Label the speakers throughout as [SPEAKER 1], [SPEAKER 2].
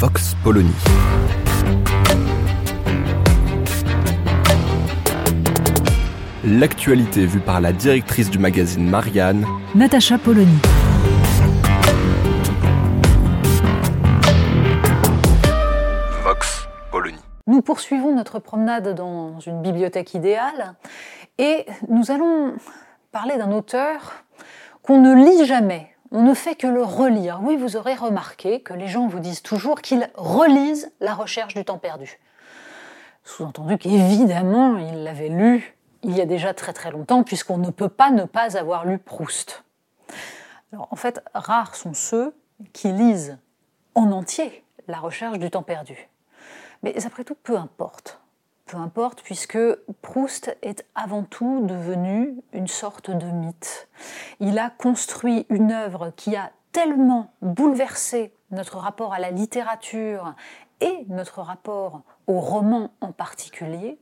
[SPEAKER 1] Vox Polony. L'actualité vue par la directrice du magazine Marianne,
[SPEAKER 2] Natacha Polony.
[SPEAKER 1] Vox Polony.
[SPEAKER 2] Nous poursuivons notre promenade dans une bibliothèque idéale et nous allons parler d'un auteur qu'on ne lit jamais. On ne fait que le relire. Oui, vous aurez remarqué que les gens vous disent toujours qu'ils relisent La recherche du temps perdu. Sous-entendu qu'évidemment, ils l'avaient lu il y a déjà très très longtemps, puisqu'on ne peut pas ne pas avoir lu Proust. Alors, en fait, rares sont ceux qui lisent en entier La recherche du temps perdu. Mais après tout, peu importe. Peu importe, puisque Proust est avant tout devenu une sorte de mythe. Il a construit une œuvre qui a tellement bouleversé notre rapport à la littérature et notre rapport au roman en particulier,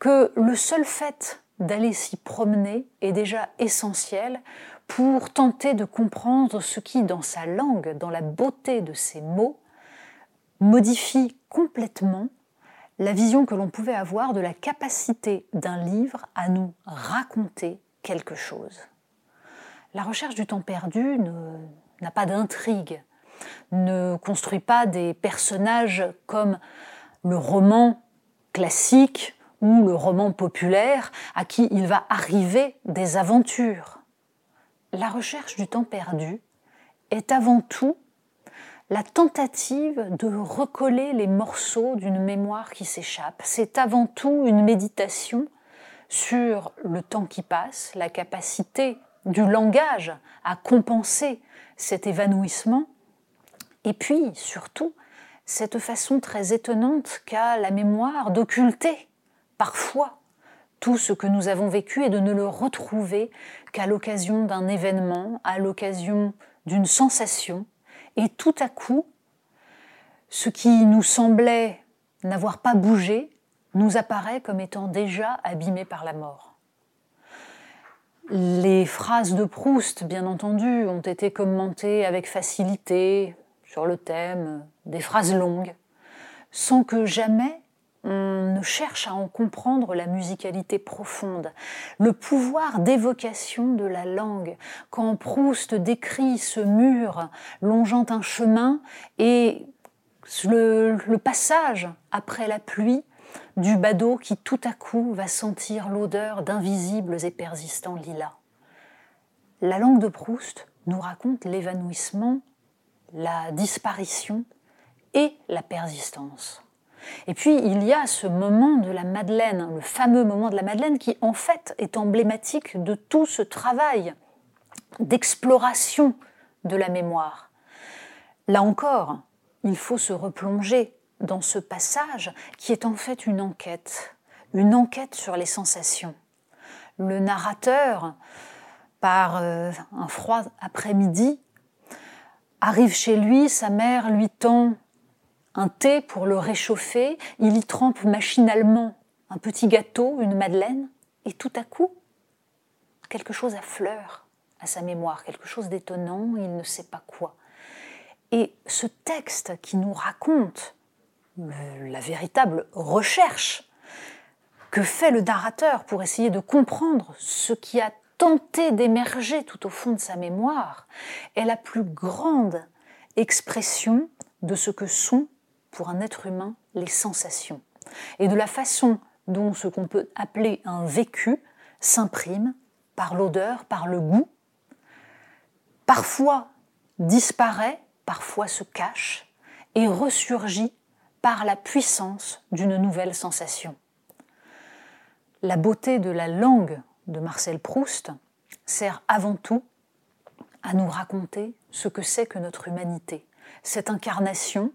[SPEAKER 2] que le seul fait d'aller s'y promener est déjà essentiel pour tenter de comprendre ce qui, dans sa langue, dans la beauté de ses mots, modifie complètement la vision que l'on pouvait avoir de la capacité d'un livre à nous raconter quelque chose. La recherche du temps perdu n'a pas d'intrigue, ne construit pas des personnages comme le roman classique ou le roman populaire à qui il va arriver des aventures. La recherche du temps perdu est avant tout la tentative de recoller les morceaux d'une mémoire qui s'échappe. C'est avant tout une méditation sur le temps qui passe, la capacité du langage à compenser cet évanouissement, et puis surtout cette façon très étonnante qu'a la mémoire d'occulter parfois tout ce que nous avons vécu et de ne le retrouver qu'à l'occasion d'un événement, à l'occasion d'une sensation, et tout à coup, ce qui nous semblait n'avoir pas bougé nous apparaît comme étant déjà abîmé par la mort. Les phrases de Proust, bien entendu, ont été commentées avec facilité sur le thème, des phrases longues, sans que jamais on cherche à en comprendre la musicalité profonde, le pouvoir d'évocation de la langue. Quand Proust décrit ce mur longeant un chemin et le passage après la pluie du badaud qui tout à coup va sentir l'odeur d'invisibles et persistants lilas. La langue de Proust nous raconte l'évanouissement, la disparition et la persistance. Et puis il y a ce moment de la Madeleine, le fameux moment de la Madeleine qui en fait est emblématique de tout ce travail d'exploration de la mémoire. Là encore, il faut se replonger dans ce passage qui est en fait une enquête, une enquête sur les sensations. Le narrateur, par euh, un froid après-midi, arrive chez lui, sa mère lui tend un thé pour le réchauffer, il y trempe machinalement un petit gâteau, une madeleine, et tout à coup, quelque chose affleure à sa mémoire, quelque chose d'étonnant, il ne sait pas quoi. Et ce texte qui nous raconte la véritable recherche que fait le narrateur pour essayer de comprendre ce qui a tenté d'émerger tout au fond de sa mémoire est la plus grande expression de ce que sont pour un être humain les sensations et de la façon dont ce qu'on peut appeler un vécu s'imprime par l'odeur, par le goût, parfois disparaît, parfois se cache et ressurgit par la puissance d'une nouvelle sensation. La beauté de la langue de Marcel Proust sert avant tout à nous raconter ce que c'est que notre humanité. Cette incarnation,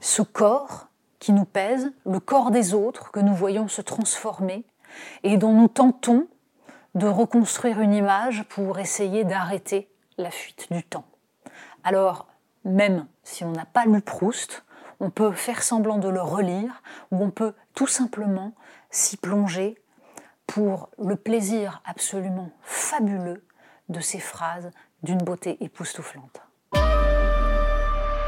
[SPEAKER 2] ce corps qui nous pèse, le corps des autres que nous voyons se transformer et dont nous tentons de reconstruire une image pour essayer d'arrêter la fuite du temps. Alors, même si on n'a pas lu Proust, on peut faire semblant de le relire ou on peut tout simplement s'y plonger pour le plaisir absolument fabuleux de ces phrases d'une beauté époustouflante.